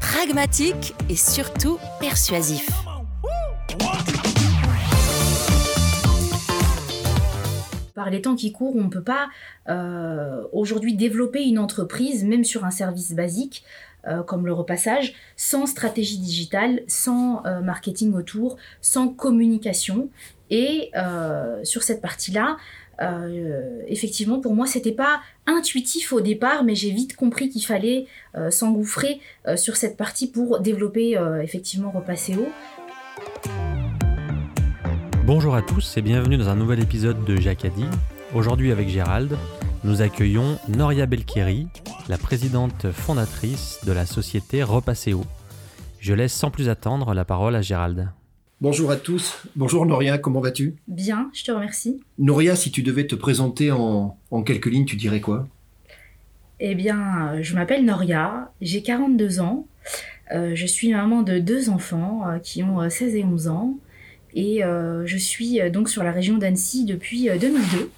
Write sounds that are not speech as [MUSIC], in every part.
pragmatique et surtout persuasif. Par les temps qui courent, on ne peut pas euh, aujourd'hui développer une entreprise, même sur un service basique, euh, comme le repassage, sans stratégie digitale, sans euh, marketing autour, sans communication. Et sur cette partie-là, euh, effectivement, pour moi, c'était pas intuitif au départ, mais j'ai vite compris qu'il fallait euh, s'engouffrer euh, sur cette partie pour développer effectivement repasser haut. Bonjour à tous et bienvenue dans un nouvel épisode de Jacadi. Aujourd'hui avec Gérald, nous accueillons Noria Belkiri, la présidente fondatrice de la société Repasseo. Je laisse sans plus attendre la parole à Gérald. Bonjour à tous. Bonjour Noria, comment vas-tu? Bien, je te remercie. Noria, si tu devais te présenter en, quelques lignes, tu dirais quoi? Eh bien, je m'appelle Noria, j'ai 42 ans. Euh, je suis maman de deux enfants euh, qui ont 16 euh, et 11 ans. Et je suis donc sur la région d'Annecy depuis 2002.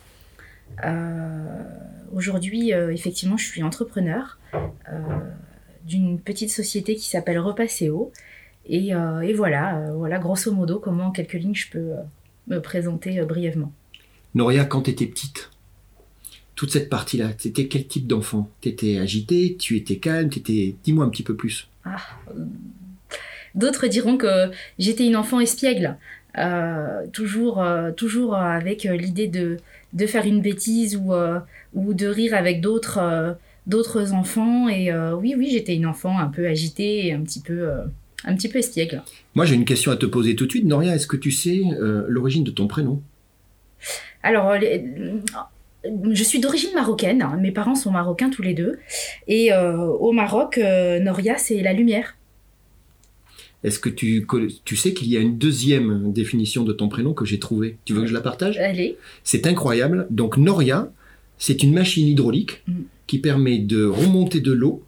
Aujourd'hui, effectivement, je suis entrepreneur d'une petite société qui s'appelle Repasseo euh, et, voilà, euh, voilà grosso modo comment en quelques lignes je peux euh, me présenter brièvement. Noria, quand tu étais petite, toute cette partie-là, c'était quel type d'enfant? Tu étais agité, tu étais calme, étais... dis-moi un petit peu plus. Ah, d'autres diront que j'étais une enfant espiègle, toujours, toujours avec l'idée de, de faire une bêtise ou, ou de rire avec d'autres d'autres enfants. Et oui, oui, j'étais une enfant un peu agitée et un petit peu un petit peu espiègle. Moi, j'ai une question à te poser tout de suite. Noria, est-ce que tu sais euh, l'origine de ton prénom? Alors, euh, je suis d'origine marocaine. Mes parents sont marocains tous les deux. Et euh, au Maroc, Noria, c'est la lumière. Est-ce que tu, tu sais qu'il y a une deuxième définition de ton prénom que j'ai trouvée? Tu veux que je la partage? Allez. C'est incroyable. Donc, Noria, c'est une machine hydraulique mm. qui permet de remonter de l'eau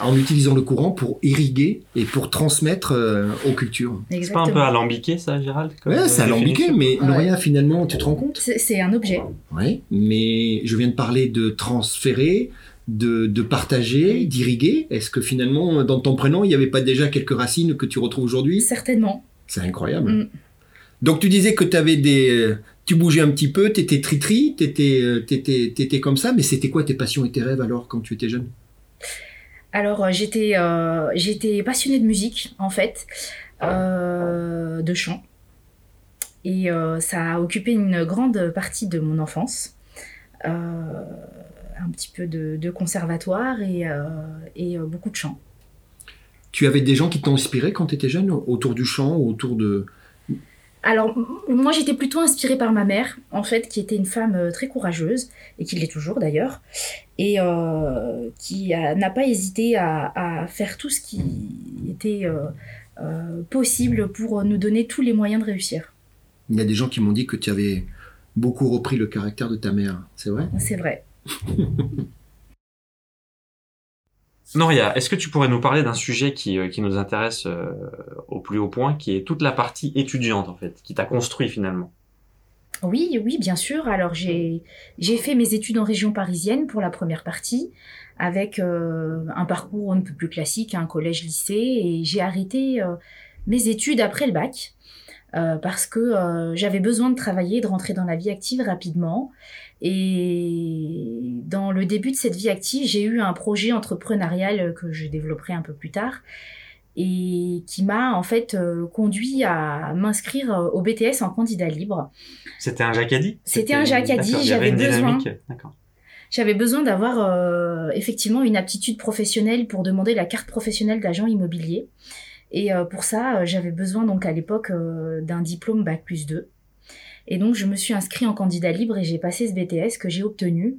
en utilisant le courant pour irriguer et pour transmettre euh, aux cultures. C'est pas un peu alambiqué ça, Gérald Ouais, c'est alambiqué, mais rien finalement, tu te rends compte? C'est un objet. Oui, mais je viens de parler de transférer, de, de partager, d'irriguer. Est-ce que finalement, dans ton prénom, il n'y avait pas déjà quelques racines que tu retrouves aujourd'hui? Certainement. C'est incroyable. Mm. Donc tu disais que tu avais des... Euh, tu bougeais un petit peu, tu étais tri-tri, tu étais, euh, étais comme ça, mais c'était quoi tes passions et tes rêves alors quand tu étais jeune? Alors euh, j'étais euh, j'étais passionnée de musique en fait, euh, de chant. Et ça a occupé une grande partie de mon enfance. un petit peu de, conservatoire et, et beaucoup de chant. Tu avais des gens qui t'ont inspiré quand tu étais jeune autour du chant ou autour de, alors, moi, j'étais plutôt inspirée par ma mère, en fait, qui était une femme euh, très courageuse, et qui l'est toujours d'ailleurs, et euh, qui n'a pas hésité à, faire tout ce qui était euh, possible pour nous donner tous les moyens de réussir. Il y a des gens qui m'ont dit que tu avais beaucoup repris le caractère de ta mère, c'est vrai? C'est vrai. [LAUGHS] Noria, est-ce que tu pourrais nous parler d'un sujet qui, euh, nous intéresse euh, au plus haut point, qui est toute la partie étudiante en fait, qui t'a construit finalement? Oui, oui, bien sûr. Alors j'ai fait mes études en région parisienne pour la première partie, avec euh, un parcours un peu plus classique, un collège-lycée, et j'ai arrêté mes études après le bac. Parce que j'avais besoin de travailler, de rentrer dans la vie active rapidement. Et dans le début de cette vie active, j'ai eu un projet entrepreneurial que je développerai un peu plus tard. et qui m'a en fait euh, conduit à m'inscrire euh, au BTS en candidat libre. C'était un Jacadi C'était un Jacadi, j'avais besoin. J'avais besoin d'avoir euh, effectivement une aptitude professionnelle pour demander la carte professionnelle d'agent immobilier. Et pour ça, j'avais besoin donc à l'époque d'un diplôme bac plus 2. Et donc je me suis inscrit en candidat libre et j'ai passé ce BTS que j'ai obtenu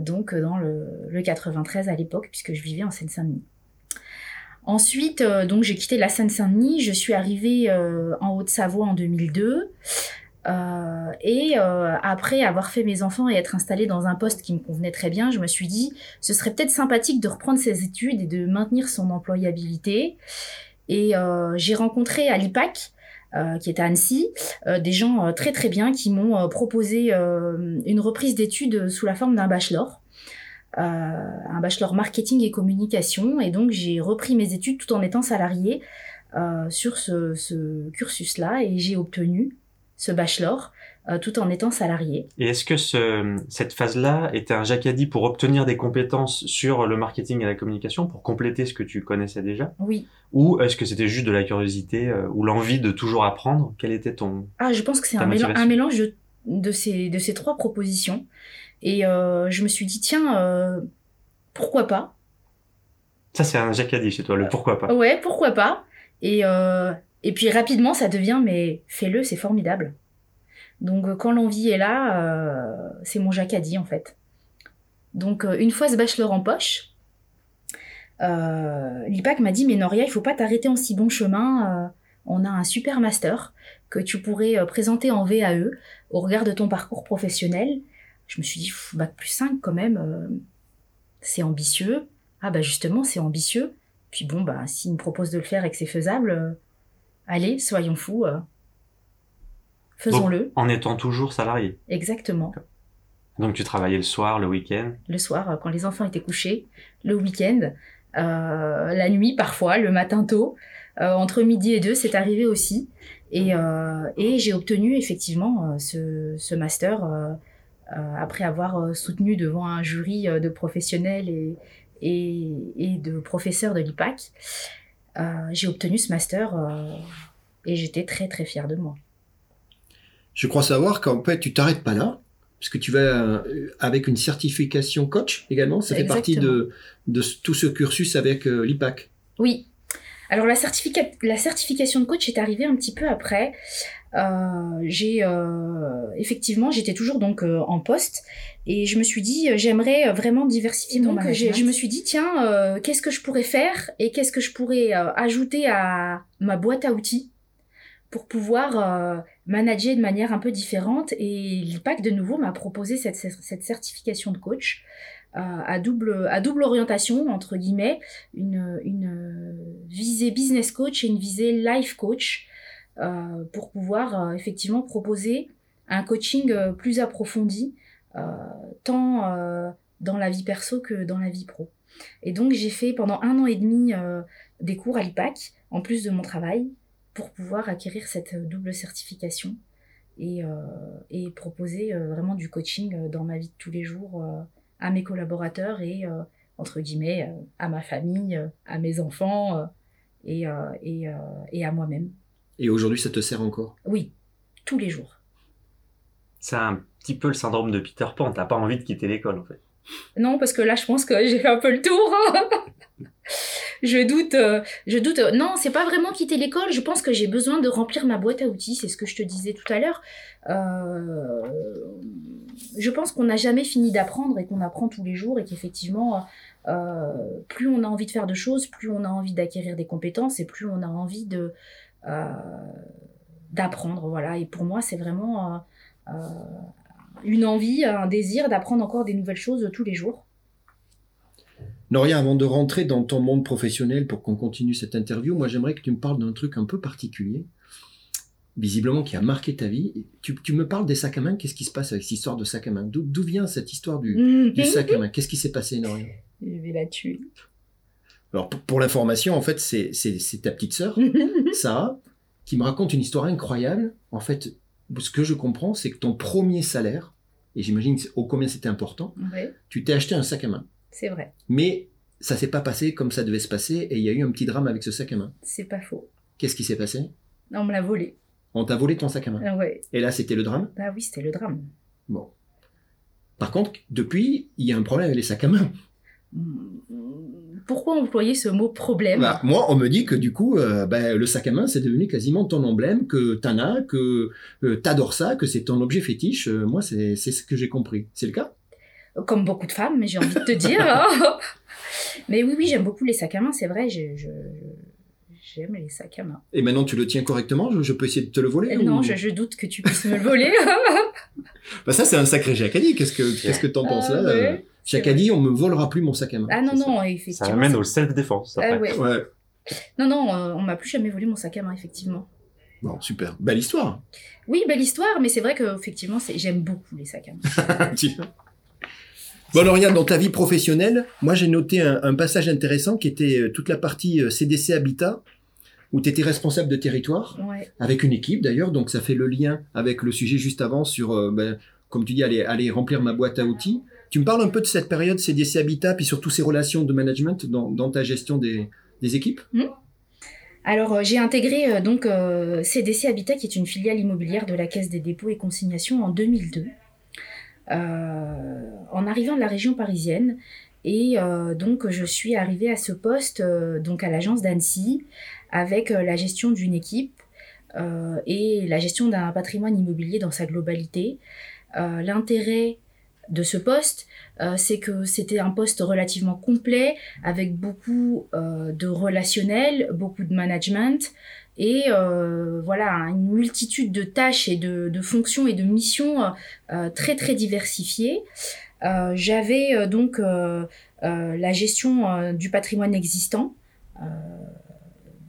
donc dans le, le 93 à l'époque puisque je vivais en Seine-Saint-Denis. Ensuite, euh, donc j'ai quitté la Seine-Saint-Denis, je suis arrivée euh, en Haute-Savoie en 2002. Euh, et après avoir fait mes enfants et être installée dans un poste qui me convenait très bien, je me suis dit, ce serait peut-être sympathique de reprendre ses études et de maintenir son employabilité. Et j'ai rencontré à l'IPAC, qui est à Annecy, des gens très très bien qui m'ont proposé une reprise d'études sous la forme d'un bachelor. Euh, un bachelor marketing et communication. Et donc, j'ai repris mes études tout en étant salariée euh, sur ce, cursus-là et j'ai obtenu ce bachelor euh, tout en étant salarié. Et est-ce que cette phase-là était un jacadi pour obtenir des compétences sur le marketing et la communication, pour compléter ce que tu connaissais déjà? Oui. Ou est-ce que c'était juste de la curiosité ou l'envie de toujours apprendre? Quel était ton... Ah, je pense que c'est un, un, mélange de, ces, de ces trois propositions. Et euh, je me suis dit, tiens, euh, pourquoi pas? Ça, c'est un dit chez toi, le pourquoi pas. Ouais, pourquoi pas? Et, euh, et puis rapidement, ça devient, mais fais-le, c'est formidable. Donc quand l'envie est là, c'est mon dit en fait. Donc une fois ce bachelor en poche, l'IPAC m'a dit, mais Noria, il faut pas t'arrêter en si bon chemin. on a un super master que tu pourrais présenter en VAE au regard de ton parcours professionnel je me suis dit, bac plus 5 quand même, euh, c'est ambitieux. Ah bah justement, c'est ambitieux. Puis bon, bah s'il me propose de le faire et que c'est faisable, euh, allez, soyons fous. Euh, faisons-le. En étant toujours salarié. Exactement. Donc tu travaillais le soir, le week-end? Le soir, quand les enfants étaient couchés, le week-end, la nuit parfois, le matin tôt, entre midi et deux, c'est arrivé aussi. Et, et j'ai obtenu effectivement ce, ce master euh, après avoir euh, soutenu devant un jury euh, de professionnels et, et, de professeurs de l'IPAC, j'ai obtenu ce master et j'étais très très fière de moi. Je crois savoir qu'en fait tu t'arrêtes pas là, puisque tu vas avec une certification coach également, ça fait partie de, de tout ce cursus avec l'IPAC. Oui. Alors la, la certification de coach est arrivée un petit peu après. Euh, j'ai euh, effectivement j'étais toujours donc euh, en poste et je me suis dit j'aimerais vraiment diversifier mon donc je me suis dit tiens qu'est-ce que je pourrais faire et qu'est-ce que je pourrais ajouter à ma boîte à outils pour pouvoir manager de manière un peu différente. Et l'IPAC de nouveau m'a proposé cette, cette certification de coach à double à double orientation entre guillemets une, une visée business coach et une visée life coach pour pouvoir euh, effectivement proposer un coaching euh, plus approfondi, tant dans la vie perso que dans la vie pro. Et donc j'ai fait pendant un an et demi des cours à l'IPAC, en plus de mon travail, pour pouvoir acquérir cette double certification et, et proposer vraiment du coaching dans ma vie de tous les jours à mes collaborateurs et, entre guillemets, à ma famille, à mes enfants et, et, et à moi-même. Et aujourd'hui, ça te sert encore? Oui, tous les jours. C'est un petit peu le syndrome de Peter Pan. T'as pas envie de quitter l'école, en fait. Non, parce que là, je pense que [LAUGHS] j'ai fait un peu le tour. [LAUGHS] je doute, euh, je doute. Non, c'est pas vraiment quitter l'école. Je pense que j'ai besoin de remplir ma boîte à outils. C'est ce que je te disais tout à l'heure. Euh, je pense qu'on n'a jamais fini d'apprendre et qu'on apprend tous les jours et qu'effectivement, euh, plus on a envie de faire de choses, plus on a envie d'acquérir des compétences et plus on a envie de euh, d'apprendre. Voilà. Et pour moi, c'est vraiment euh, euh, une envie, un désir d'apprendre encore des nouvelles choses tous les jours. Noria, avant de rentrer dans ton monde professionnel pour qu'on continue cette interview, moi j'aimerais que tu me parles d'un truc un peu particulier, visiblement qui a marqué ta vie. Tu, me parles des sacs à main, qu'est-ce qui se passe avec cette histoire de sac à main? D'où vient cette histoire du, du sac à main? Qu'est-ce qui s'est passé, Noria? Je vais la tuer. Alors pour, l'information, en fait, c'est ta petite sœur, [LAUGHS] Sarah, qui me raconte une histoire incroyable. En fait, ce que je comprends, c'est que ton premier salaire, et j'imagine au combien c'était important, tu t'es acheté un sac à main. C'est vrai. Mais ça s'est pas passé comme ça devait se passer et il y a eu un petit drame avec ce sac à main. C'est pas faux. Qu'est-ce qui s'est passé? On me l'a volé. On t'a volé ton sac à main. Ah ouais. Et là, c'était le drame? Bah oui, c'était le drame. Bon. Par contre, depuis, il y a un problème avec les sacs à main. Pourquoi employer ce mot problème? Bah, moi, on me dit que du coup, euh, ben, le sac à main, c'est devenu quasiment ton emblème, que t'en as, que euh, t'adores ça, que c'est ton objet fétiche. Euh, moi, c'est c'est ce que j'ai compris. C'est le cas? Comme beaucoup de femmes, mais j'ai envie de te dire. hein. [LAUGHS] mais oui, oui, j'aime beaucoup les sacs à main, c'est vrai. je- je- J'aime les sacs à main. Et maintenant, tu le tiens correctement? Je, je peux essayer de te le voler Euh, ou- Non, je, je doute que tu puisses me le voler. [LAUGHS] Bah, ça, c'est un sacré Jacadi. Qu'est-ce que qu'est-ce que t'en penses Ah, là? ouais, euh, c'est Jacadi, on me volera plus mon sac à main. Ah non, ça. non, Ça effectivement. amène c'est- au self-défense. Ah après. ouais. Ouais. Non, non, euh, on m'a plus jamais volé mon sac à main, effectivement. Bon, super. Belle histoire. Oui, belle histoire, mais c'est vrai que effectivement, j'aime beaucoup les sacs à main. [LAUGHS] Bon, alors, regarde, dans ta vie professionnelle, moi, j'ai noté un, un passage intéressant qui était euh, toute la partie euh, CDC Habitat, où tu étais responsable de territoire, Ouais. avec une équipe d'ailleurs, donc ça fait le lien avec le sujet juste avant sur, euh, ben, comme tu dis, aller, aller remplir ma boîte à outils. Tu me parles un peu de cette période CDC Habitat, puis surtout ces relations de management dans, ta gestion des, équipes? Alors, euh, j'ai intégré euh, donc euh, CDC Habitat, qui est une filiale immobilière de la Caisse des dépôts et consignations en 2002, euh, en arrivant de la région parisienne. Et donc, je suis arrivée à ce poste, donc à l'agence d'Annecy, avec la gestion d'une équipe et la gestion d'un patrimoine immobilier dans sa globalité. L'intérêt de ce poste, euh, c'est que c'était un poste relativement complet, avec beaucoup euh, de relationnel, beaucoup de management et euh, voilà une multitude de tâches et de, fonctions et de missions très très diversifiées. J'avais donc la gestion du patrimoine existant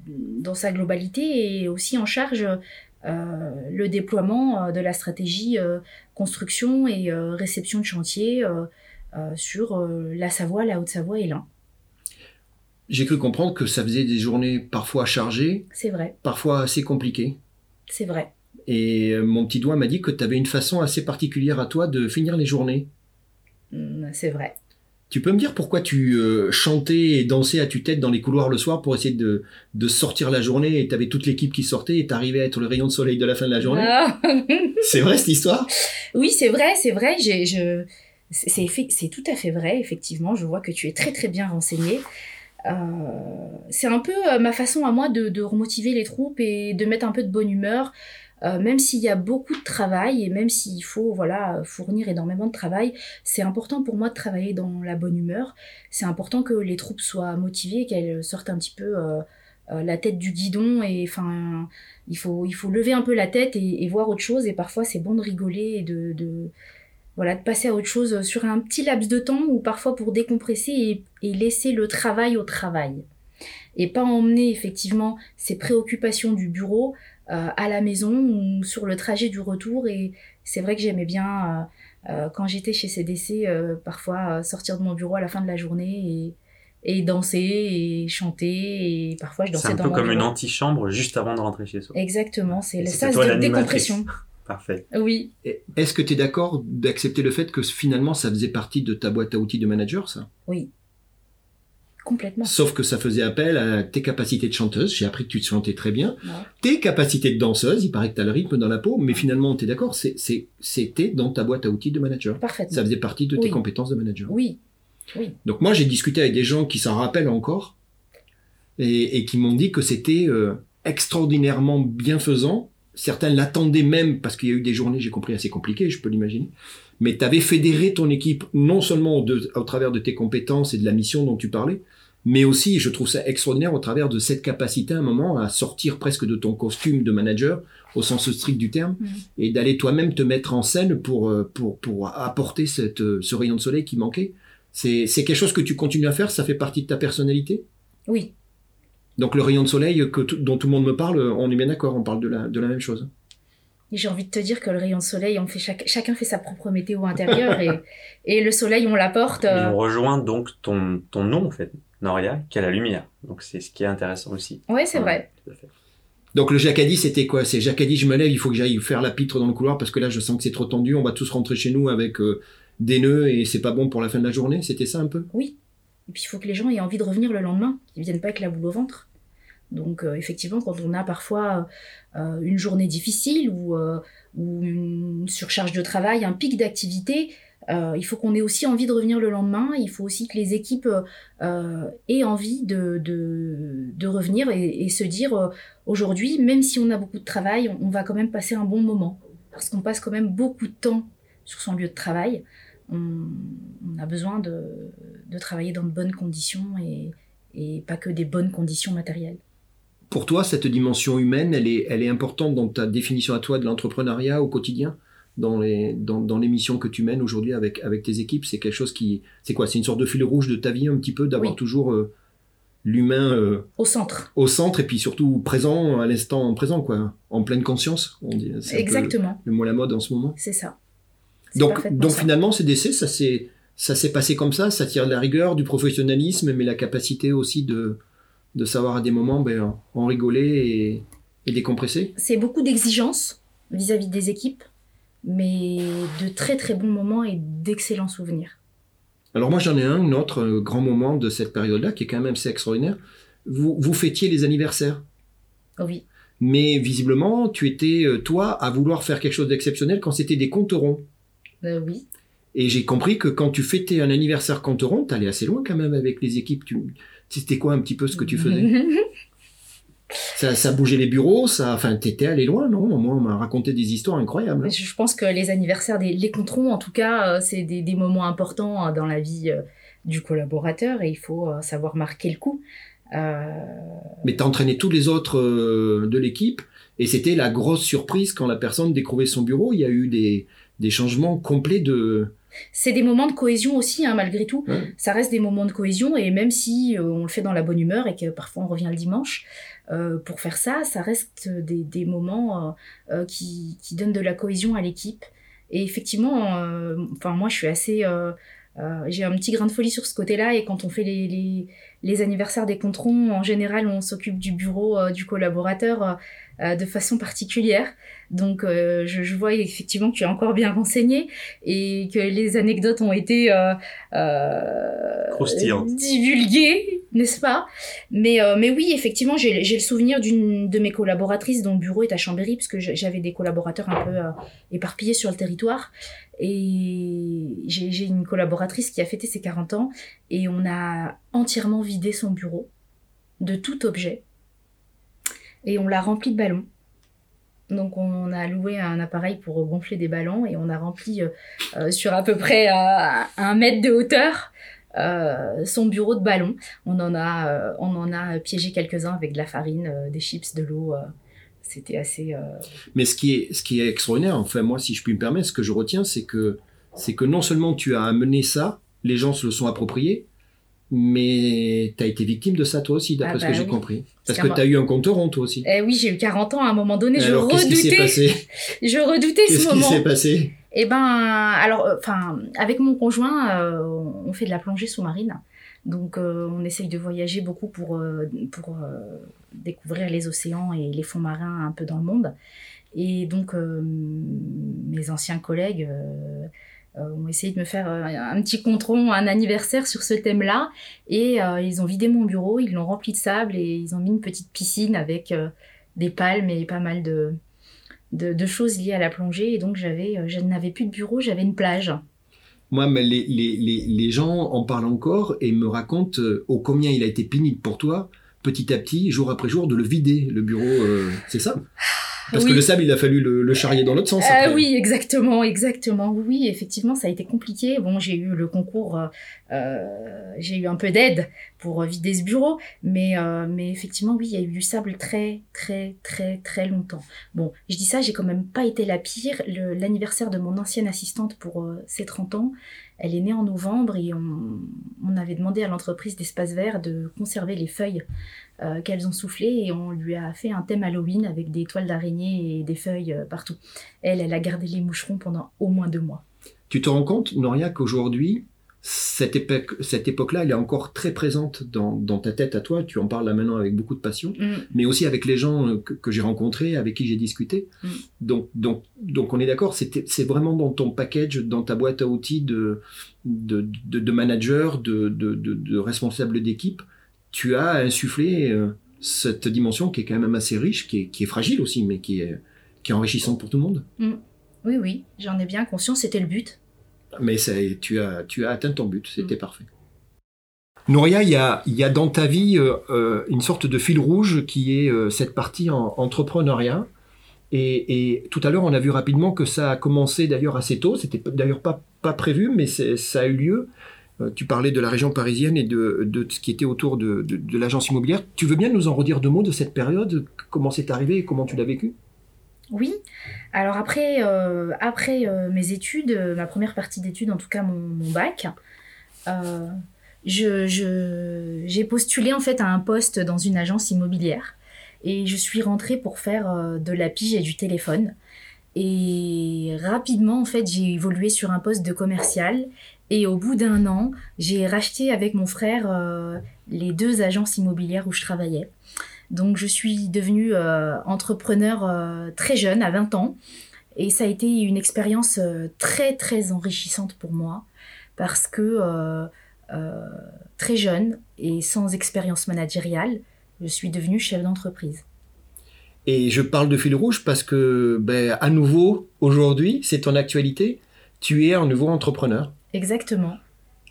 dans sa globalité et aussi en charge le déploiement euh, de la stratégie euh, construction et euh, réception de chantier euh, euh, sur euh, la Savoie, la Haute-Savoie et l'Ain. J'ai cru comprendre que ça faisait des journées parfois chargées, C'est vrai, parfois assez compliquées. c'est vrai. Et euh, mon petit doigt m'a dit que tu avais une façon assez particulière à toi de finir les journées. Mm, C'est vrai. Tu peux me dire pourquoi tu euh, chantais et dansais à tue-tête dans les couloirs le soir pour essayer de, de sortir la journée et t'avais toute l'équipe qui sortait et t'arrivais à être le rayon de soleil de la fin de la journée? Ah. [LAUGHS] C'est vrai cette histoire? Oui, c'est vrai, c'est vrai. J'ai, je, c'est, c'est tout à fait vrai, effectivement. Je vois que tu es très très bien renseigné. Euh, c'est un peu euh, ma façon à moi de, de remotiver les troupes et de mettre un peu de bonne humeur. Euh, même s'il y a beaucoup de travail et même s'il faut voilà fournir énormément de travail, c'est important pour moi de travailler dans la bonne humeur. C'est important que les troupes soient motivées, qu'elles sortent un petit peu euh, euh, la tête du guidon et enfin il faut il faut lever un peu la tête et, voir autre chose et parfois c'est bon de rigoler et de, de voilà de passer à autre chose sur un petit laps de temps ou parfois pour décompresser et, et laisser le travail au travail et pas emmener effectivement ses préoccupations du bureau à la maison ou sur le trajet du retour et c'est vrai que j'aimais bien euh, euh, quand j'étais chez CDC euh, parfois euh, sortir de mon bureau à la fin de la journée et, et danser et chanter et parfois je C'est dansais un dans peu mon comme une antichambre juste avant de rentrer chez soi. Exactement, c'est c'était sas de décompression. [LAUGHS] Parfait. Oui, Est-ce que tu es d'accord d'accepter le fait que finalement ça faisait partie de ta boîte à outils de manager ça? Oui. Complètement. Sauf que ça faisait appel à tes capacités de chanteuse, j'ai appris que tu te chantais très bien, Ouais. tes capacités de danseuse, il paraît que tu as le rythme dans la peau, mais finalement tu es d'accord, c'était dans ta boîte à outils de manager. Parfaitement. Ça faisait partie de tes Oui. compétences de manager. Oui, oui. Donc moi j'ai discuté avec des gens qui s'en rappellent encore et, et qui m'ont dit que c'était euh, extraordinairement bienfaisant. Certains l'attendaient même parce qu'il y a eu des journées, j'ai compris, assez compliquées, je peux l'imaginer. Mais tu avais fédéré ton équipe non seulement de- au travers de tes compétences et de la mission dont tu parlais, mais aussi, je trouve ça extraordinaire au travers de cette capacité à un moment à sortir presque de ton costume de manager au sens strict du terme Mhm. et d'aller toi-même te mettre en scène pour, euh, pour, pour apporter cette, euh, ce rayon de soleil qui manquait. C'est c'est quelque chose que tu continues à faire, ça fait partie de ta personnalité? Oui, Donc le rayon de soleil que dont tout le monde me parle, on est bien d'accord, on parle de la, de la même chose. J'ai envie de te dire que le rayon de soleil, on fait chaque, chacun fait sa propre météo intérieure et, et le soleil, on l'apporte. Et euh, on rejoint donc ton, ton nom, en fait, Noria, qui a la lumière. Donc c'est ce qui est intéressant aussi. Ouais, c'est Ouais, vrai. tout à fait. Donc le Jacadi, c'était quoi? C'est Jacadi, je me lève, il faut que j'aille faire la pitre dans le couloir parce que là, je sens que c'est trop tendu, on va tous rentrer chez nous avec euh, des nœuds et c'est pas bon pour la fin de la journée? C'était ça un peu? Oui, Et puis il faut que les gens aient envie de revenir le lendemain, qu'ils ne viennent pas avec la boule au ventre. Donc euh, effectivement, quand on a parfois euh, une journée difficile ou, euh, ou, une surcharge de travail, un pic d'activité, il faut qu'on ait aussi envie de revenir le lendemain. Il faut aussi que les équipes aient envie de, de, revenir et, se dire aujourd'hui, même si on a beaucoup de travail, on, on va quand même passer un bon moment. Parce qu'on passe quand même beaucoup de temps sur son lieu de travail. On, on a besoin de, de, travailler dans de bonnes conditions et, et pas que des bonnes conditions matérielles. Pour toi, cette dimension humaine, elle est, elle est importante dans ta définition à toi de l'entrepreneuriat au quotidien? Dans les, dans, dans les missions que tu mènes aujourd'hui avec, avec tes équipes, c'est quelque chose qui, c'est quoi? C'est une sorte de fil rouge de ta vie un petit peu, d'avoir Oui. toujours euh, l'humain euh, Au centre. au centre et puis surtout présent à l'instant présent, quoi, en pleine conscience. On dit, c'est Exactement, le mot la mode en ce moment. c'est ça. C'est Donc, donc ça. finalement, ces décès, ça s'est, ça s'est passé comme ça, ça tire de la rigueur, du professionnalisme, mais la capacité aussi de, de savoir à des moments ben, en rigoler et, et décompresser. c'est beaucoup d'exigences vis-à-vis des équipes, mais de très très bons moments et d'excellents souvenirs. Alors moi j'en ai un, un autre euh, grand moment de cette période-là qui est quand même assez extraordinaire. Vous, vous fêtiez les anniversaires, Oh oui, mais visiblement tu étais euh, toi à vouloir faire quelque chose d'exceptionnel quand c'était des comptes ronds. Euh, oui. Et j'ai compris que quand tu fêtais un anniversaire compte rond, t'allais assez loin quand même avec les équipes. Tu... C'était quoi un petit peu ce que tu faisais? [LAUGHS] ça, ça bougeait les bureaux, ça, enfin t'étais allé loin, non? Moi on m'a raconté des histoires incroyables. Je je pense que les anniversaires, des, les controns, en tout cas, euh, c'est des, des moments importants euh, dans la vie euh, du collaborateur et il faut euh, savoir marquer le coup. Euh, Mais t'as entraîné tous les autres de l'équipe et c'était la grosse surprise quand la personne découvrait son bureau. Il y a eu des, des changements complets de. c'est des moments de cohésion aussi, hein, malgré tout. Ouais. Ça reste des moments de cohésion et même si euh, on le fait dans la bonne humeur et que parfois on revient le dimanche, euh, pour faire ça, ça reste des, des moments euh, euh, qui, qui donnent de la cohésion à l'équipe. Et effectivement, euh, enfin moi je suis assez, j'ai un petit grain de folie sur ce côté-là et quand on fait les, les, les anniversaires des controns, en général on s'occupe du bureau du collaborateur euh, de façon particulière. Donc euh, je, je vois effectivement que tu es encore bien renseigné et que les anecdotes ont été euh, euh, divulguées, n'est-ce pas? Mais, mais oui, effectivement, j'ai le souvenir d'une de mes collaboratrices dont le bureau est à Chambéry, parce que j'avais des collaborateurs un peu éparpillés sur le territoire. Et j'ai une collaboratrice qui a fêté ses 40 ans, et on a entièrement vidé son bureau de tout objet. Et on l'a rempli de ballons. Donc on a loué un appareil pour gonfler des ballons et on a rempli euh, euh, sur à peu près euh, un mètre de hauteur son bureau de ballons. On en a, on en a piégé quelques-uns avec de la farine, des chips, de l'eau. C'était assez. Mais ce qui est, ce qui est extraordinaire, enfin moi si je puis me permettre, ce que je retiens, c'est que c'est que non seulement tu as amené ça, les gens se le sont approprié, mais tu as été victime de ça toi aussi, d'après Ah ce bah que j'ai compris. Parce que tu as eu un compte rond toi aussi. Eh oui, j'ai eu 40 ans à un moment donné. Je Alors qu'est-ce qui s'est redoutais, passé [LAUGHS] je redoutais Qu'est-ce ce qui moment. s'est passé Eh ben, alors, euh, enfin, avec mon conjoint, euh, on fait de la plongée sous-marine. Donc, euh, on essaye de voyager beaucoup pour, pour découvrir les océans et les fonds marins un peu dans le monde. Et donc, mes anciens collègues ont essayé de me faire euh, un petit contron, un anniversaire sur ce thème-là. Et euh, ils ont vidé mon bureau, ils l'ont rempli de sable et ils ont mis une petite piscine avec euh, des palmes et pas mal de, de, choses liées à la plongée. Et donc, j'avais, euh, je n'avais plus de bureau, j'avais une plage. Moi, mais les, les, les, les gens en parlent encore et me racontent euh, ô combien il a été pénible pour toi, petit à petit, jour après jour, de le vider, le bureau. euh, c'est ça? Parce Oui. que le sable, il a fallu le, le charrier dans l'autre sens. Ah après. oui, exactement, exactement. Oui, effectivement, ça a été compliqué. Bon, j'ai eu le concours, euh, euh, j'ai eu un peu d'aide pour euh, vider ce bureau, mais, euh, mais effectivement, oui, il y a eu du sable très, très, très, très longtemps. Bon, je dis ça, j'ai quand même pas été la pire. L'anniversaire de mon ancienne assistante pour euh, ses 30 ans, elle est née en novembre et on, on avait demandé à l'entreprise d'Espace Vert de conserver les feuilles euh, qu'elles ont soufflées et on lui a fait un thème Halloween avec des toiles d'araignée et des feuilles euh, partout. Elle, elle a gardé les moucherons pendant au moins deux mois. Tu te rends compte, Noria, qu'aujourd'hui, cette, époque, cette époque-là, elle est encore très présente dans, dans, ta tête à toi. Tu en parles là maintenant avec beaucoup de passion, Mm. mais aussi avec les gens euh, que, que j'ai rencontrés, avec qui j'ai discuté. Mm. Donc, donc, donc, on est d'accord, c'est vraiment dans ton package, dans ta boîte à outils de, de, de, de manager, de, de, de, de responsable d'équipe. Tu as insufflé euh, cette dimension qui est quand même assez riche, qui est, qui est fragile aussi, mais qui est, qui est enrichissante pour tout le monde. Oui, oui, j'en ai bien conscience, c'était le but. Mais tu, as, tu as atteint ton but, c'était parfait. Nouria, il y a, il y a dans ta vie euh, euh, une sorte de fil rouge qui est euh, cette partie en entrepreneuriat. Et, et tout à l'heure, on a vu rapidement que ça a commencé d'ailleurs assez tôt. C'était d'ailleurs pas, pas prévu, mais ça a eu lieu. Euh, tu parlais de la région parisienne et de, de ce qui était autour de, de, l'agence immobilière. Tu veux bien nous en redire deux mots de cette période Comment c'est arrivé et comment tu l'as vécu Oui. Alors après, euh, après euh, mes études, ma première partie d'études, en tout cas mon, bac, euh, je, j'ai postulé en fait à un poste dans une agence immobilière et je suis rentrée pour faire de la pige et du téléphone. Et rapidement, en fait, j'ai évolué sur un poste de commercial. Et au bout d'un an, j'ai racheté avec mon frère euh, les deux agences immobilières où je travaillais. Donc, je suis devenue euh, entrepreneur euh, très jeune, à 20 ans. Et ça a été une expérience très, très enrichissante pour moi. Parce que très jeune et sans expérience managériale, je suis devenue chef d'entreprise. Et je parle de fil rouge parce que, ben, à nouveau, aujourd'hui, c'est ton actualité. Tu es un nouveau entrepreneur. Exactement.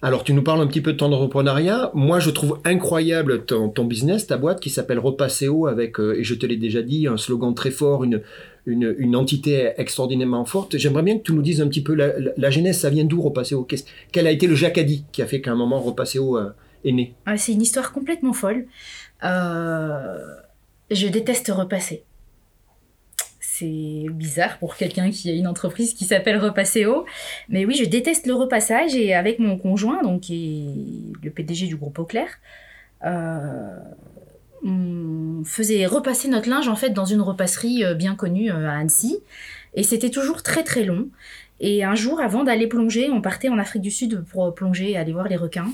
Alors, tu nous parles un petit peu de ton entrepreneuriat. Moi, je trouve incroyable ton, ton business, ta boîte qui s'appelle Repasséo avec, euh, et je te l'ai déjà dit, un slogan très fort, une, une, une entité extraordinairement forte. J'aimerais bien que tu nous dises un petit peu la, la, la genèse, ça vient d'où Repasséo Qu'est-ce- Quel a été le Jacadi qui a fait qu'à un moment Repasséo euh, est né? Ah, c'est une histoire complètement folle. Euh, je déteste repasser. C'est bizarre pour quelqu'un qui a une entreprise qui s'appelle Repasséo. Mais oui, je déteste le repassage et avec mon conjoint, donc qui est le PDG du groupe Auclair, euh, on faisait repasser notre linge en fait dans une repasserie euh, bien connue euh, à Annecy. Et c'était toujours très très long. Et un jour, avant d'aller plonger, on partait en Afrique du Sud pour plonger et aller voir les requins.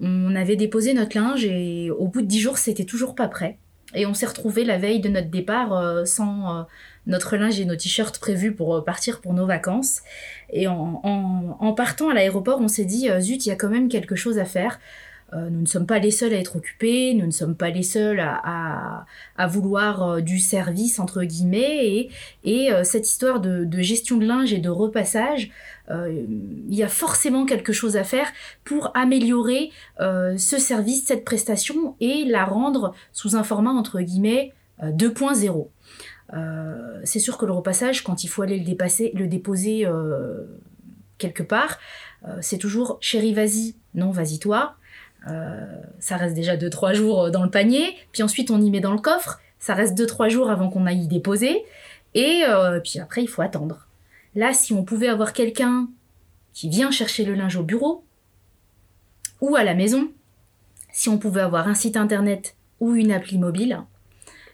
On avait déposé notre linge et au bout de dix jours, c'était toujours pas prêt. Et on s'est retrouvé la veille de notre départ euh, sans euh, notre linge et nos t-shirts prévus pour euh, partir pour nos vacances. Et en, en- partant à l'aéroport, on s'est dit, zut, il y a quand même quelque chose à faire. Euh, nous ne sommes pas les seuls à être occupés, nous ne sommes pas les seuls à, à- vouloir euh, du service, entre guillemets. Et, euh, cette histoire de, gestion de linge et de repassage, il y a forcément quelque chose à faire pour améliorer ce service, cette prestation et la rendre sous un format entre guillemets euh, 2.0. Euh, c'est sûr que le repassage, quand il faut aller le, le déposer quelque part, c'est toujours chérie, vas-y, non, vas-y toi. Euh, ça reste déjà 2-3 jours dans le panier, puis ensuite on y met dans le coffre, ça reste 2-3 jours avant qu'on aille y déposer, et euh, puis après il faut attendre. Là, si on pouvait avoir quelqu'un qui vient chercher le linge au bureau ou à la maison, si on pouvait avoir un site internet ou une appli mobile,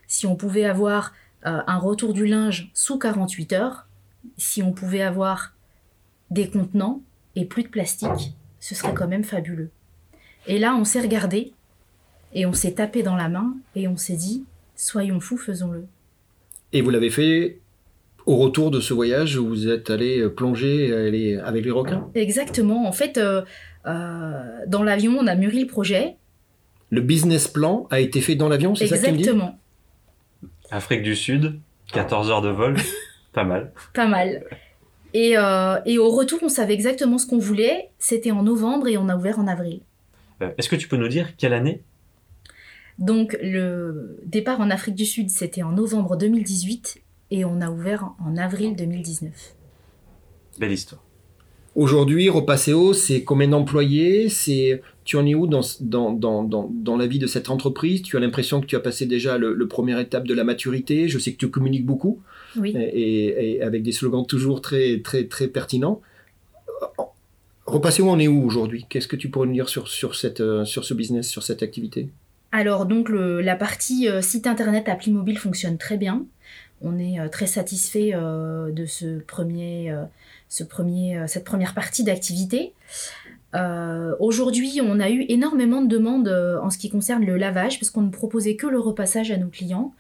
si on pouvait avoir euh, un retour du linge sous 48 heures, si on pouvait avoir des contenants et plus de plastique, ce serait quand même fabuleux. Et là, on s'est regardé et on s'est tapé dans la main et on s'est dit, soyons fous, faisons-le. Et vous l'avez fait au retour de ce voyage où vous êtes allé plonger aller avec les requins? Exactement. En fait, euh, euh, dans l'avion, on a mûri le projet. Le business plan a été fait dans l'avion, c'est ça que tu me dis? Exactement. Afrique du Sud, 14 heures de vol, [LAUGHS] pas mal. Pas mal. Et, euh, et au retour, on savait exactement ce qu'on voulait. C'était en novembre et on a ouvert en avril. Euh, Est-ce que tu peux nous dire quelle année? Donc le départ en Afrique du Sud, c'était en novembre 2018 et on a ouvert en avril 2019. Belle histoire. Aujourd'hui, Repasséo, c'est combien d'employés? C'est tu en es où dans, dans, dans, dans, dans la vie de cette entreprise? Tu as l'impression que tu as passé déjà le, le première étape de la maturité? Je sais que tu communiques beaucoup Oui. et, et- et avec des slogans toujours très très très pertinents. Repasséo, on est où aujourd'hui? Qu'est-ce que tu pourrais nous dire sur, sur, cette, euh, sur ce business, sur cette activité? Alors donc la partie euh, site internet appli mobile fonctionne très bien. On est euh, très satisfait de ce premier, ce premier, cette première partie d'activité. Aujourd'hui, on a eu énormément de demandes en ce qui concerne le lavage, parce qu'on ne proposait que le repassage à nos clients.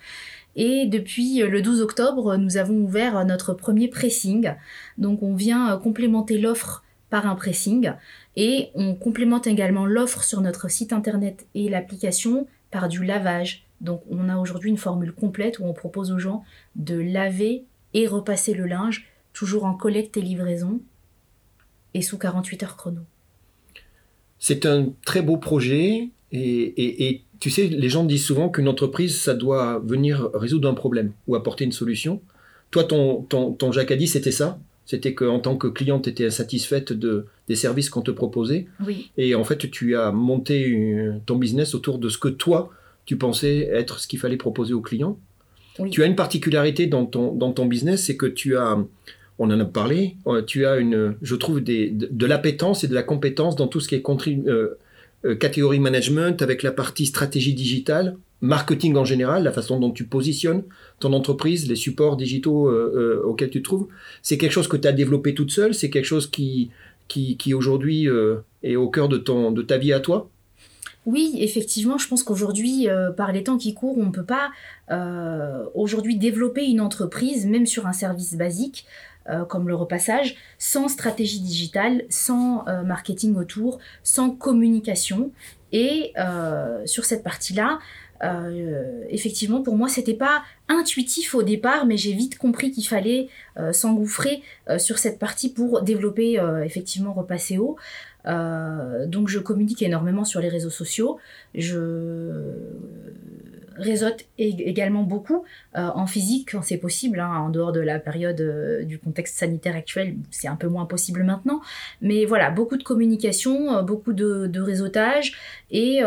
Et depuis le 12 octobre, nous avons ouvert notre premier pressing. Donc on vient complémenter l'offre par un pressing et on complémente également l'offre sur notre site internet et l'application par du lavage. Donc on a aujourd'hui une formule complète où on propose aux gens de laver et repasser le linge, toujours en collecte et livraison, et sous 48 heures chrono. C'est un très beau projet, et, tu sais, les gens disent souvent qu'une entreprise, ça doit venir résoudre un problème ou apporter une solution. Toi, ton, ton, ton Jacadi, c'était ça? C'était qu'en tant que cliente, tu étais insatisfaite de, des services qu'on te proposait. Oui. Et en fait, tu as monté ton business autour de ce que toi, tu pensais être ce qu'il fallait proposer aux clients. Tu as une particularité dans ton, dans ton business, c'est que tu as, on en a parlé, euh, tu as une, je trouve, des, de, l'appétence et de la compétence dans tout ce qui est euh, catégorie management avec la partie stratégie digitale marketing en général, la façon dont tu positionnes ton entreprise, les supports digitaux euh, euh, auxquels tu te trouves, c'est quelque chose que tu as développé toute seule, c'est quelque chose qui, qui, aujourd'hui euh, est au cœur de, ton, de ta vie à toi? Oui, effectivement, je pense qu'aujourd'hui, par les temps qui courent, on ne peut pas aujourd'hui développer une entreprise, même sur un service basique, comme le repassage, sans stratégie digitale, sans marketing autour, sans communication. Et sur cette partie-là, euh, effectivement, pour moi, c'était pas intuitif au départ, mais j'ai vite compris qu'il fallait euh, s'engouffrer euh, sur cette partie pour développer effectivement repasser haut. donc, je communique énormément sur les réseaux sociaux. Je réseaute également beaucoup euh, en physique quand c'est possible, hein, en dehors de la période euh, du contexte sanitaire actuel, c'est un peu moins possible maintenant. Mais voilà, beaucoup de communication, euh, beaucoup de, réseautage et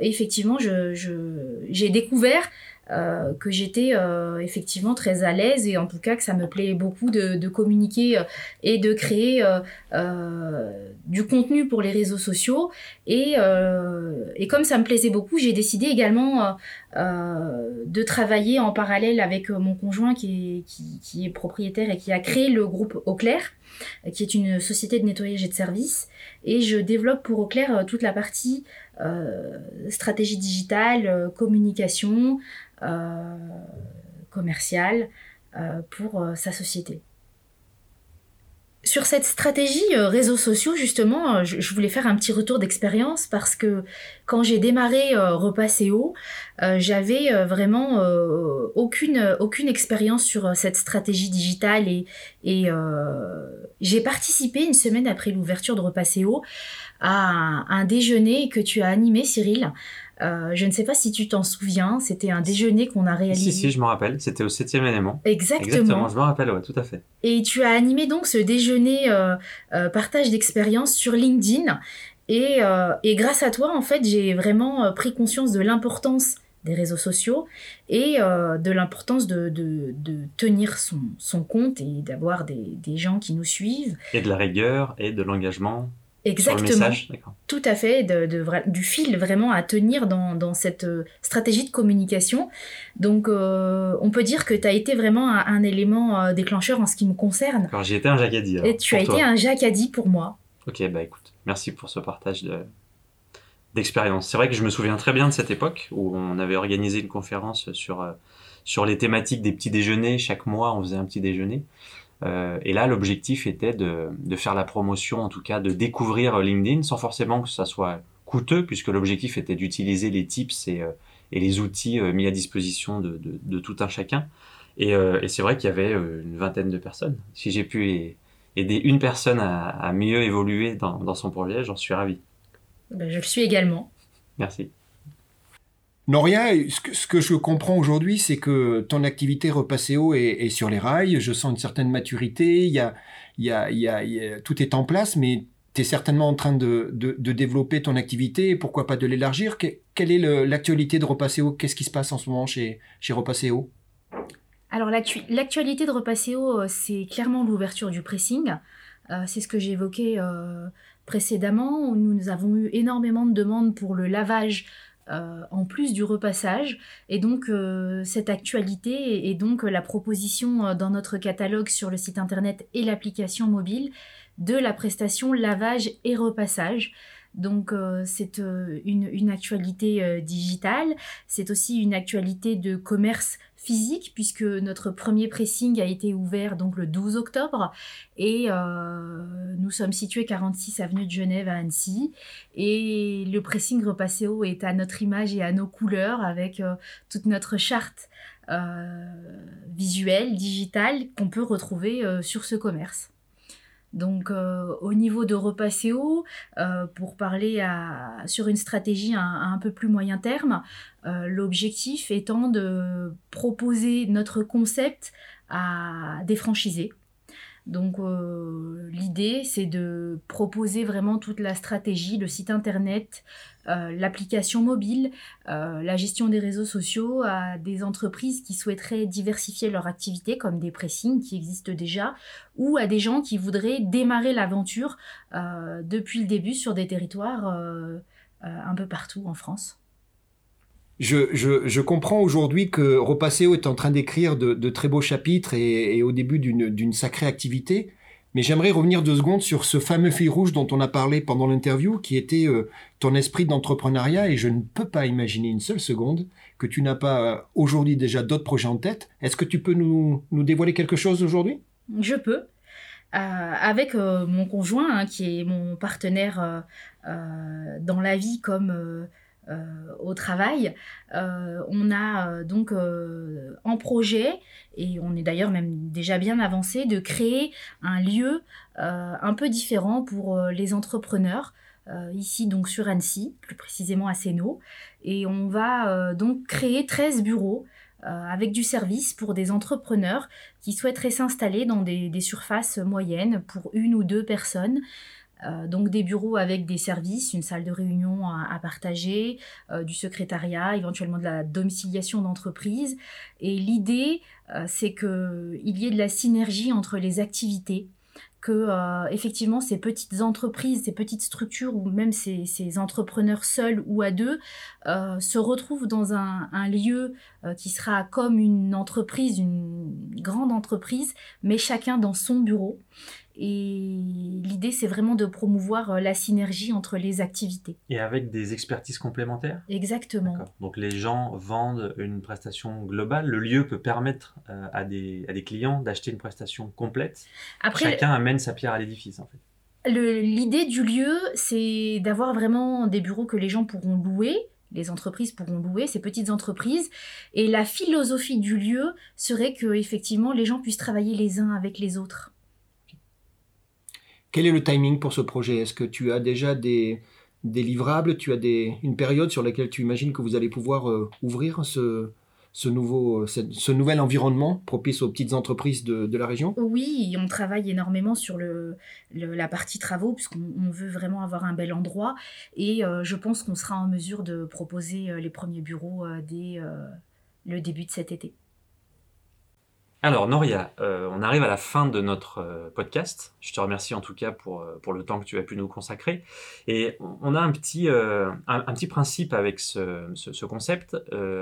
effectivement, j'ai découvert euh, que j'étais euh, effectivement très à l'aise et en tout cas que ça me plaît beaucoup de, communiquer euh, et de créer du contenu pour les réseaux sociaux. Et, et comme ça me plaisait beaucoup, j'ai décidé également de travailler en parallèle avec mon conjoint qui est, qui, est, propriétaire et qui a créé le groupe Auclair, qui est une société de nettoyage et de services. Et je développe pour Auclair toute la partie stratégie digitale, communication, commercial euh, pour euh, sa société. Sur cette stratégie réseaux sociaux, justement, je, voulais faire un petit retour d'expérience parce que quand j'ai démarré Repas CO, j'avais vraiment aucune, aucune expérience sur cette stratégie digitale et, j'ai participé une semaine après l'ouverture de Repas CO à un, déjeuner que tu as animé, Cyril, euh, je ne sais pas si tu t'en souviens, c'était un déjeuner qu'on a réalisé. Si, si, je me rappelle, c'était au septième élément. Exactement. Exactement, je me rappelle, ouais, tout à fait. Et tu as animé donc ce déjeuner euh, euh, partage d'expérience sur LinkedIn. Et, et, grâce à toi, en fait, j'ai vraiment pris conscience de l'importance des réseaux sociaux et de l'importance de, de, de, tenir son, son compte et d'avoir des, des gens qui nous suivent. Et de la rigueur et de l'engagement Exactement. Tout à fait, de, du fil vraiment à tenir dans, cette euh, stratégie de communication. Donc, euh, on peut dire que tu as été vraiment un, élément euh, déclencheur en ce qui me concerne. Alors, j'ai été un Jacadi. Et tu as été un Jacadi pour moi. Ok, bah écoute, merci pour ce partage de, d'expérience. C'est vrai que je me souviens très bien de cette époque où on avait organisé une conférence sur, sur les thématiques des petits déjeuners. Chaque mois, on faisait un petit déjeuner. Euh, et là, l'objectif était de, de, faire la promotion, en tout cas de découvrir LinkedIn sans forcément que ça soit coûteux, puisque l'objectif était d'utiliser les tips et, euh, et, les outils euh, mis à disposition de, de, de, tout un chacun. Et, et c'est vrai qu'il y avait une vingtaine de personnes. Si j'ai pu aider une personne à, à mieux évoluer dans, dans son projet, j'en suis ravi. Ben, je le suis également. Merci. Noria, ce que, je comprends aujourd'hui, c'est que ton activité Repasséo est, est sur les rails. Je sens une certaine maturité. Il y a, il y a, il y a, tout est en place, mais tu es certainement en train de, de, développer ton activité pourquoi pas de l'élargir? quelle est l'actualité de Repasséo Qu'est-ce qui se passe en ce moment chez, chez Repasséo Alors, l'actualité de Repasséo, euh, c'est clairement l'ouverture du pressing. Euh, c'est ce que évoqué euh, précédemment. Nous avons eu énormément de demandes pour le lavage euh, en plus du repassage. Et donc euh, cette actualité et, donc la proposition euh, dans notre catalogue sur le site internet et l'application mobile de la prestation lavage et repassage. Donc euh, c'est euh, une, actualité euh, digitale, c'est aussi une actualité de commerce physique puisque notre premier pressing a été ouvert donc le 12 octobre. Et nous sommes situés 46 avenue de Genève à Annecy. Et le pressing Repasseo est à notre image et à nos couleurs avec toute notre charte visuelle, digitale qu'on peut retrouver sur ce commerce. Donc euh, au niveau de Repasseo, euh, pour parler sur une stratégie un peu plus moyen terme, euh, l'objectif étant de proposer notre concept à des franchisés donc euh, l'idée, c'est de proposer vraiment toute la stratégie, le site internet, euh, l'application mobile, euh, la gestion des réseaux sociaux à des entreprises qui souhaiteraient diversifier leur activité, comme des pressings qui existent déjà, ou à des gens qui voudraient démarrer l'aventure depuis le début sur des territoires un peu partout en France. Je, comprends aujourd'hui que Repasseo est en train d'écrire de, très beaux chapitres et, au début d'une sacrée activité. Mais j'aimerais revenir deux secondes sur ce fameux fil rouge dont on a parlé pendant l'interview, qui était euh, ton esprit d'entrepreneuriat. Et je ne peux pas imaginer une seule seconde que tu n'as pas euh, aujourd'hui déjà d'autres projets en tête. Est-ce que tu peux nous, dévoiler quelque chose aujourd'hui? Je peux. Euh, avec mon conjoint, hein, qui est mon partenaire dans la vie comme au travail. Euh, on a euh, donc en projet, et on est d'ailleurs même déjà bien avancé, de créer un lieu un peu différent pour les entrepreneurs. ici donc sur Annecy, plus précisément à Sénaux. Et on va donc créer 13 bureaux avec du service pour des entrepreneurs qui souhaiteraient s'installer dans des, surfaces moyennes pour une ou deux personnes. Euh, donc des bureaux avec des services, une salle de réunion à, partager, euh, du secrétariat, éventuellement de la domiciliation d'entreprise. Et l'idée, euh, c'est qu'il y ait de la synergie entre les activités que effectivement ces petites entreprises, ces petites structures ou même ces, entrepreneurs seuls ou à deux se retrouvent dans un, un lieu qui sera comme une entreprise, une grande entreprise, mais chacun dans son bureau. Et l'idée, c'est vraiment de promouvoir euh, la synergie entre les activités. Et avec des expertises complémentaires? Exactement. Donc les gens vendent une prestation globale. Le lieu peut permettre euh, à, des, à des clients d'acheter une prestation complète. Après, Chacun amène sa pierre à l'édifice, en fait. L'idée du lieu, c'est d'avoir vraiment des bureaux que les gens pourront louer, les entreprises pourront louer, ces petites entreprises. Et la philosophie du lieu serait que effectivement les gens puissent travailler les uns avec les autres. Quel est le timing pour ce projet? Est-ce que tu as déjà des, livrables? Tu as des, une période sur laquelle tu imagines que vous allez pouvoir euh, ouvrir ce, ce, nouveau, ce, nouvel environnement propice aux petites entreprises de, la région? Oui, on travaille énormément sur le, la partie travaux puisqu'on veut vraiment avoir un bel endroit. Et euh, je pense qu'on sera en mesure de proposer euh, les premiers bureaux dès le début de cet été. Alors Noria, euh, on arrive à la fin de notre euh, podcast. Je te remercie en tout cas pour, euh, pour le temps que tu as pu nous consacrer. Et on a un petit, un, petit principe avec ce, ce, concept.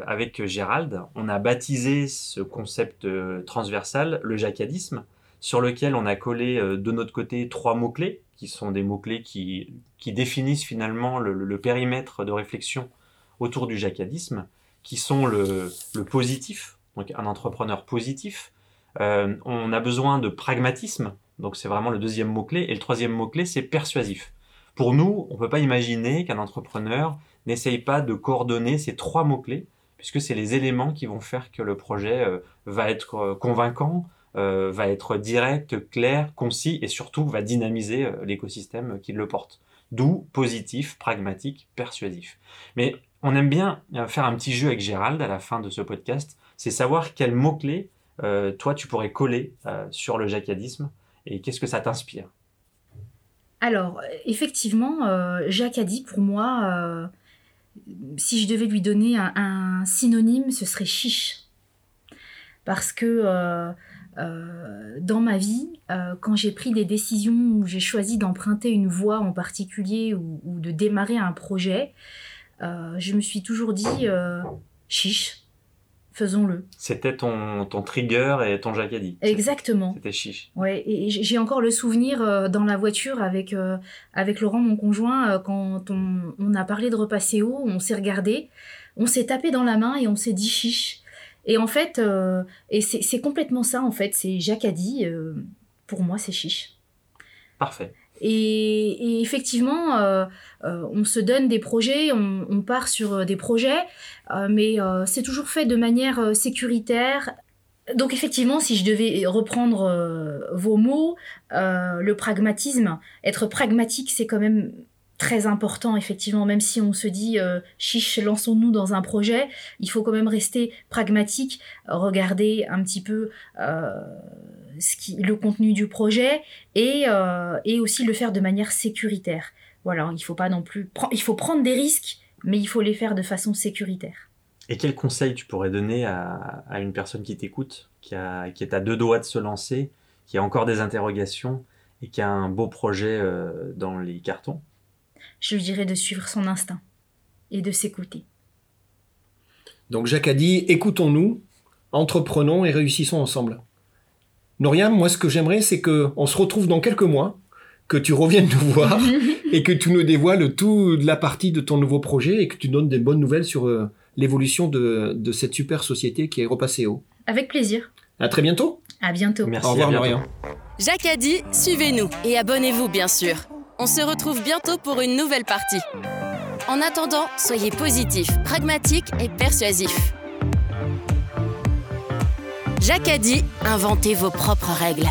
avec Gérald, on a baptisé ce concept transversal le jacadisme, sur lequel on a collé de notre côté trois mots-clés, qui sont des mots-clés qui, qui définissent finalement le, le, périmètre de réflexion autour du jacadisme, qui sont le, le positif, donc un entrepreneur positif. Euh, on a besoin de pragmatisme, donc c'est vraiment le deuxième mot-clé. Et le troisième mot-clé, c'est persuasif. Pour nous, on ne peut pas imaginer qu'un entrepreneur n'essaye pas de coordonner ces trois mots-clés, puisque c'est les éléments qui vont faire que le projet euh, va être euh, convaincant, va être direct, clair, concis, et surtout va dynamiser l'écosystème qui le porte. D'où positif, pragmatique, persuasif. Mais on aime bien faire un petit jeu avec Gérald à la fin de ce podcast c'est savoir quels mots-clés, euh, toi, tu pourrais coller euh, sur le jacadisme et qu'est-ce que ça t'inspire? Alors, effectivement, euh, jacadi, pour moi, si je devais lui donner un, synonyme, ce serait chiche. Parce que dans ma vie, quand j'ai pris des décisions où j'ai choisi d'emprunter une voie en particulier ou de démarrer un projet, je me suis toujours dit chiche faisons-le. C'était ton, ton trigger et ton jacadi. Exactement. C'était chiche. Ouais, et j'ai encore le souvenir euh, dans la voiture avec, euh, avec Laurent, mon conjoint, euh, quand on, on, a parlé de repas CO, on s'est regardé, on s'est tapé dans la main et on s'est dit chiche. Et en fait, et c'est complètement ça en fait, c'est Jacadi, pour moi c'est chiche. Parfait. Et, effectivement, euh, euh, on se donne des projets, on, part sur euh, des projets, mais c'est toujours fait de manière sécuritaire. Donc effectivement, si je devais reprendre vos mots, le pragmatisme, être pragmatique, c'est quand même très important, effectivement, même si on se dit chiche, lançons-nous dans un projet, il faut quand même rester pragmatique, regarder un petit peu le contenu du projet euh, et, aussi le faire de manière sécuritaire. Voilà, il faut pas non plus il faut prendre des risques, mais il faut les faire de façon sécuritaire. Et quel conseil tu pourrais donner à, une personne qui t'écoute, qui, qui est à deux doigts de se lancer, qui a encore des interrogations et qui a un beau projet euh, dans les cartons? Je lui dirais de suivre son instinct et de s'écouter. Donc Jacques a dit, écoutons-nous, entreprenons et réussissons ensemble. Noriam, moi, ce que j'aimerais, c'est qu'on se retrouve dans quelques mois, que tu reviennes nous voir [LAUGHS] et que tu nous dévoiles tout de la partie de ton nouveau projet et que tu donnes des bonnes nouvelles sur euh, l'évolution de, cette super société qui est Repasseo. Avec plaisir. À très bientôt. À bientôt. Merci. Au revoir, Noriam. Jacques a dit, suivez-nous et abonnez-vous, bien sûr. On se retrouve bientôt pour une nouvelle partie. En attendant, soyez positifs, pragmatiques et persuasifs. Jacques a dit inventez vos propres règles.